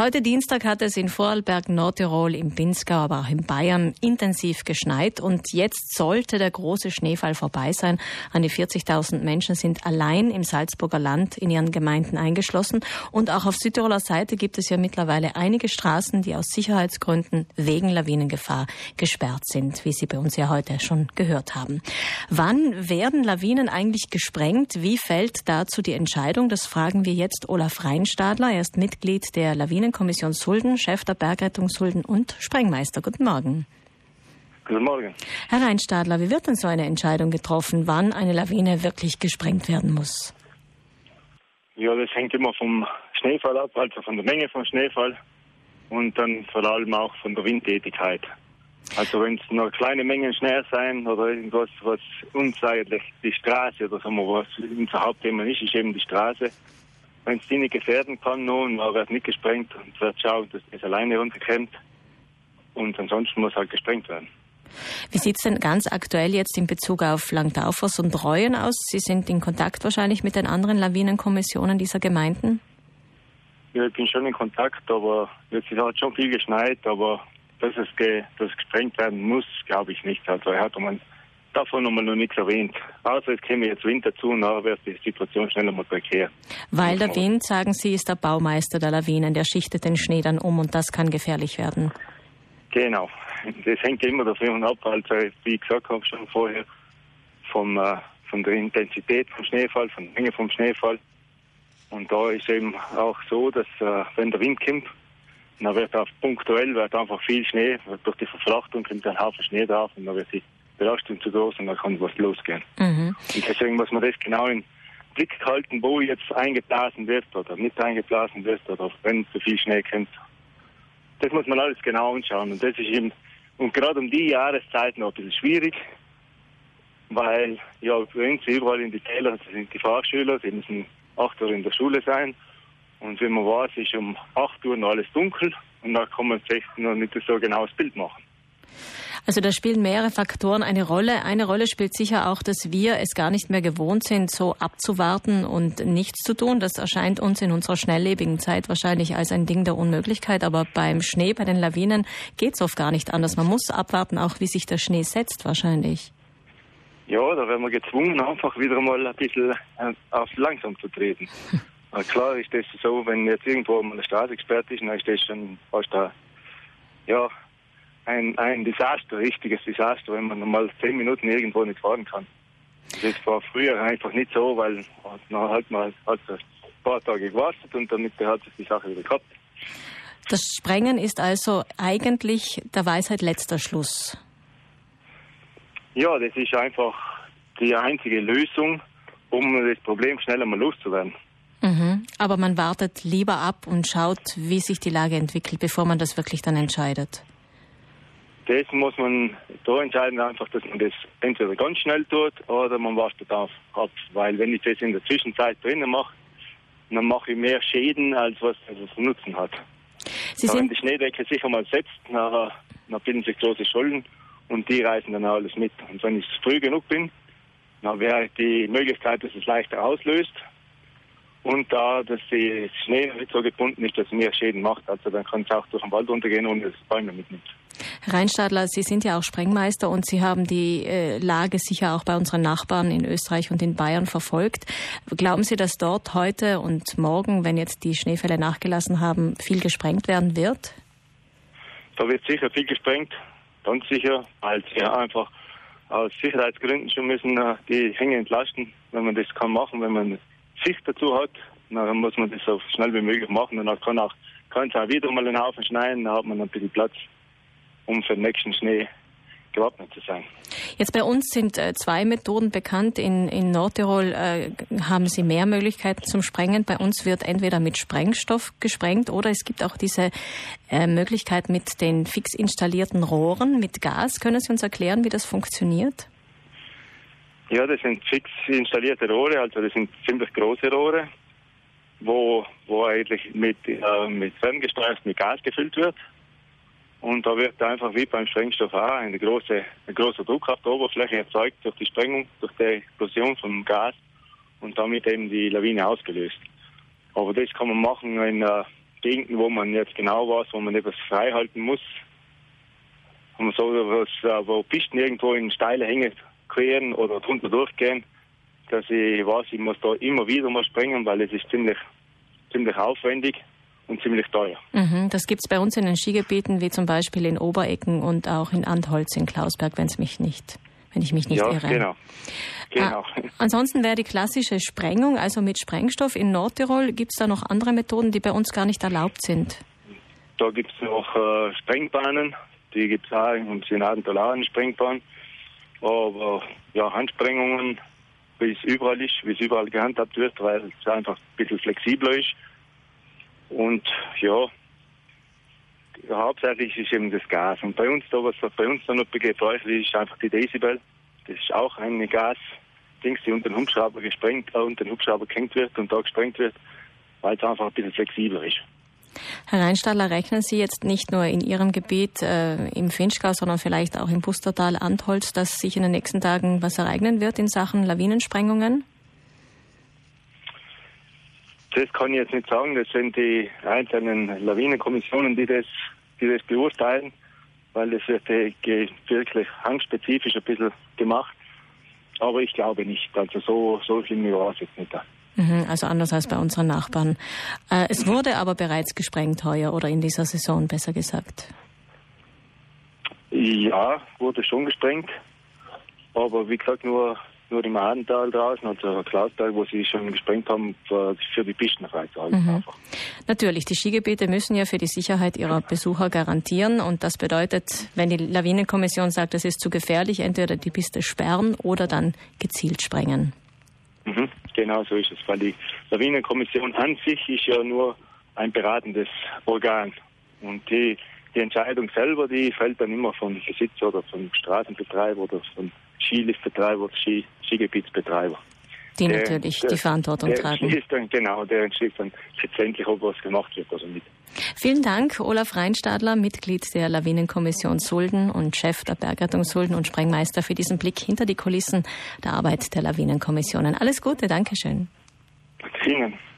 heute Dienstag hat es in Vorarlberg, Nordtirol, im Pinzgau, aber auch in Bayern intensiv geschneit und jetzt sollte der große Schneefall vorbei sein. An die 40.000 Menschen sind allein im Salzburger Land in ihren Gemeinden eingeschlossen und auch auf Südtiroler Seite gibt es ja mittlerweile einige Straßen, die aus Sicherheitsgründen wegen Lawinengefahr gesperrt sind, wie Sie bei uns ja heute schon gehört haben. Wann werden Lawinen eigentlich gesprengt? Wie fällt dazu die Entscheidung? Das fragen wir jetzt Olaf Reinstadler. Er ist Mitglied der Lawinenkommission Sulden, Chef der Bergrettung Sulden und Sprengmeister. Guten Morgen. Guten Morgen. Herr Reinstadler, wie wird denn so eine Entscheidung getroffen, wann eine Lawine wirklich gesprengt werden muss? Ja, das hängt immer vom Schneefall ab, also von der Menge vom Schneefall und dann vor allem auch von der Windtätigkeit. Also wenn es nur kleine Mengen Schnee sein oder irgendwas, was uns eigentlich die Straße oder sagen wir, was unser Hauptthema ist, ist eben die Straße wenn es die nicht gefährden kann, nun wird nicht gesprengt und wird schauen, dass es alleine runterkommt. Und ansonsten muss halt gesprengt werden. Wie sieht es denn ganz aktuell jetzt in Bezug auf Langtaufers und Reuen aus? Sie sind in Kontakt wahrscheinlich mit den anderen Lawinenkommissionen dieser Gemeinden? Ja, ich bin schon in Kontakt, aber jetzt hat schon viel geschneit, aber dass es, ge, dass gesprengt werden muss, glaube ich nicht. Also er hat um ein davon haben wir noch nichts erwähnt. Außer es käme jetzt Wind dazu und nachher wird die Situation schneller mal prekär. Weil der Wind, sagen Sie, ist der Baumeister der Lawinen, der schichtet den Schnee dann um und das kann gefährlich werden. Genau. Das hängt immer davon ab, also wie ich gesagt habe schon vorher, vom, äh, von der Intensität vom Schneefall, von der Menge vom Schneefall. Und da ist eben auch so, dass äh, wenn der Wind kommt, dann wird auch punktuell wird einfach viel Schnee, durch die Verflachtung kommt ein Haufen Schnee drauf und dann wird die Belastung zu groß und dann kann was losgehen. Mhm. Und deswegen muss man das genau im Blick halten, wo jetzt eingeblasen wird oder nicht eingeblasen wird oder wenn zu viel Schnee kommt. Das muss man alles genau anschauen und das ist eben, und gerade um die Jahreszeit noch ein bisschen schwierig, weil ja bei uns überall in die Täler sind die Fahrschüler, sie müssen acht Uhr in der Schule sein und wie man weiß, ist um 8 Uhr noch alles dunkel und da kann man sich noch nicht so genau das Bild machen. Also da spielen mehrere Faktoren eine Rolle. Eine Rolle spielt sicher auch, dass wir es gar nicht mehr gewohnt sind, so abzuwarten und nichts zu tun. Das erscheint uns in unserer schnelllebigen Zeit wahrscheinlich als ein Ding der Unmöglichkeit. Aber beim Schnee, bei den Lawinen geht es oft gar nicht anders. Man muss abwarten, auch wie sich der Schnee setzt wahrscheinlich. Ja, da werden wir gezwungen, einfach wieder mal ein bisschen äh, auf langsam zu treten. klar ist das so, wenn jetzt irgendwo mal eine Straße gesperrt ist, dann ist das schon fast da, ja, ein, ein Desaster, richtiges Desaster, wenn man mal zehn Minuten irgendwo nicht fahren kann. Das war früher einfach nicht so, weil dann halt mal hat ein paar Tage gewartet und damit hat sich die Sache wieder gehabt. Das Sprengen ist also eigentlich der Weisheit letzter Schluss. Ja, das ist einfach die einzige Lösung, um das Problem schneller mal loszuwerden. Mhm. Aber man wartet lieber ab und schaut, wie sich die Lage entwickelt, bevor man das wirklich dann entscheidet das muss man da entscheiden, einfach, dass man das entweder ganz schnell tut oder man wartet auf ab. Weil wenn ich das in der Zwischenzeit drinnen mache, dann mache ich mehr Schäden, als was es Nutzen hat. Sie wenn die Schneedecke sich einmal setzt, dann, dann bilden sich große Schollen und die reißen dann alles mit. Und wenn ich früh genug bin, dann wäre die Möglichkeit, dass es leichter auslöst und da, dass die Schnee nicht so gebunden ist, dass es mehr Schäden macht. Also dann kann es auch durch den Wald untergehen, ohne dass es Bäume mitnimmt. Herr Reinstadler, Sie sind ja auch Sprengmeister und Sie haben die äh, Lage sicher auch bei unseren Nachbarn in Österreich und in Bayern verfolgt. Glauben Sie, dass dort heute und morgen, wenn jetzt die Schneefälle nachgelassen haben, viel gesprengt werden wird? Da wird sicher viel gesprengt, ganz sicher, weil sie ja einfach aus Sicherheitsgründen schon müssen äh, die Hänge entlasten, wenn man das kann machen, wenn man Sicht dazu hat, dann muss man das so schnell wie möglich machen und dann kann auch es auch wieder mal einen Haufen schneien, dann hat man ein bisschen Platz um für den nächsten Schnee gewappnet zu sein. Jetzt bei uns sind äh, zwei Methoden bekannt. In, in Nordtirol äh, haben Sie mehr Möglichkeiten zum Sprengen. Bei uns wird entweder mit Sprengstoff gesprengt oder es gibt auch diese äh, Möglichkeit mit den fix installierten Rohren mit Gas. Können Sie uns erklären, wie das funktioniert? Ja, das sind fix installierte Rohre, also das sind ziemlich große Rohre, wo, wo eigentlich mit, äh, mit ferngesteuert mit Gas gefüllt wird. Und da wird einfach wie beim Sprengstoff auch eine große, ein großer Druck auf der Oberfläche erzeugt durch die Sprengung, durch die Explosion vom Gas und damit eben die Lawine ausgelöst. Aber das kann man machen in, äh, Gegenden, wo man jetzt genau weiß, wo man etwas frei halten muss. Und so äh, wo Pisten irgendwo in steile Hänge queren oder drunter durchgehen, dass ich weiß, ich muss da immer wieder mal springen, weil es ist ziemlich, ziemlich aufwendig und ziemlich teuer. Mhm, das gibt es bei uns in den Skigebieten, wie zum Beispiel in Oberecken und auch in Antholz in Klausberg, wenn es mich nicht, wenn ich mich nicht ja, irre. Genau. genau. Ah, ansonsten wäre die klassische Sprengung, also mit Sprengstoff in Nordtirol. Gibt es da noch andere Methoden, die bei uns gar nicht erlaubt sind? Da gibt es noch äh, Sprengbahnen, die gibt es auch im Senatentolaren Sprengbahn. Aber ja, Handsprengungen, wie es überall ist, wie es überall gehandhabt wird, weil es einfach ein bisschen flexibler ist. Und ja, hauptsächlich ist eben das Gas. Und bei uns, da, was bei uns dann noch gebräuchlich ist, einfach die Decibel. Das ist auch eine Gas, Dings, die unter den Hubschrauber gesprengt, äh, unter den Hubschrauber gehängt wird und da gesprengt wird, weil es einfach ein bisschen flexibler ist. Herr Reinstadler, rechnen Sie jetzt nicht nur in Ihrem Gebiet äh, im Finchgau, sondern vielleicht auch im Pustertal, Antholz, dass sich in den nächsten Tagen was ereignen wird in Sachen Lawinensprengungen? Das kann ich jetzt nicht sagen. Das sind die einzelnen Lawinenkommissionen, die das, die das beurteilen, weil das wird wirklich hangspezifisch ein bisschen gemacht. Aber ich glaube nicht. Also so, so viel war es jetzt nicht da. Mhm, also anders als bei unseren Nachbarn. Äh, es wurde aber bereits gesprengt heuer oder in dieser Saison, besser gesagt. Ja, wurde schon gesprengt. Aber wie gesagt, nur, nur im Adental draußen, also Klaustal, wo sie schon gesprengt haben, für, für die Pisten freizuhalten. Mhm. Natürlich, die Skigebiete müssen ja für die Sicherheit ihrer Besucher garantieren. Und das bedeutet, wenn die Lawinenkommission sagt, es ist zu gefährlich, entweder die Piste sperren oder dann gezielt sprengen. Mhm, genau so ist es, weil die Lawinenkommission an sich ist ja nur ein beratendes Organ. Und die, die Entscheidung selber, die fällt dann immer vom Besitzer oder vom Straßenbetreiber oder vom Skiliftbetreiber Ski, Skigebietsbetreiber. Die der, natürlich der, die Verantwortung der tragen. Dann, genau, der entschließt dann letztendlich, ob was gemacht wird oder nicht. Vielen Dank, Olaf Reinstadler, Mitglied der Lawinenkommission Sulden und Chef der Bergrettung Sulden und Sprengmeister für diesen Blick hinter die Kulissen der Arbeit der Lawinenkommissionen. Alles Gute, Dankeschön. Danke Ihnen.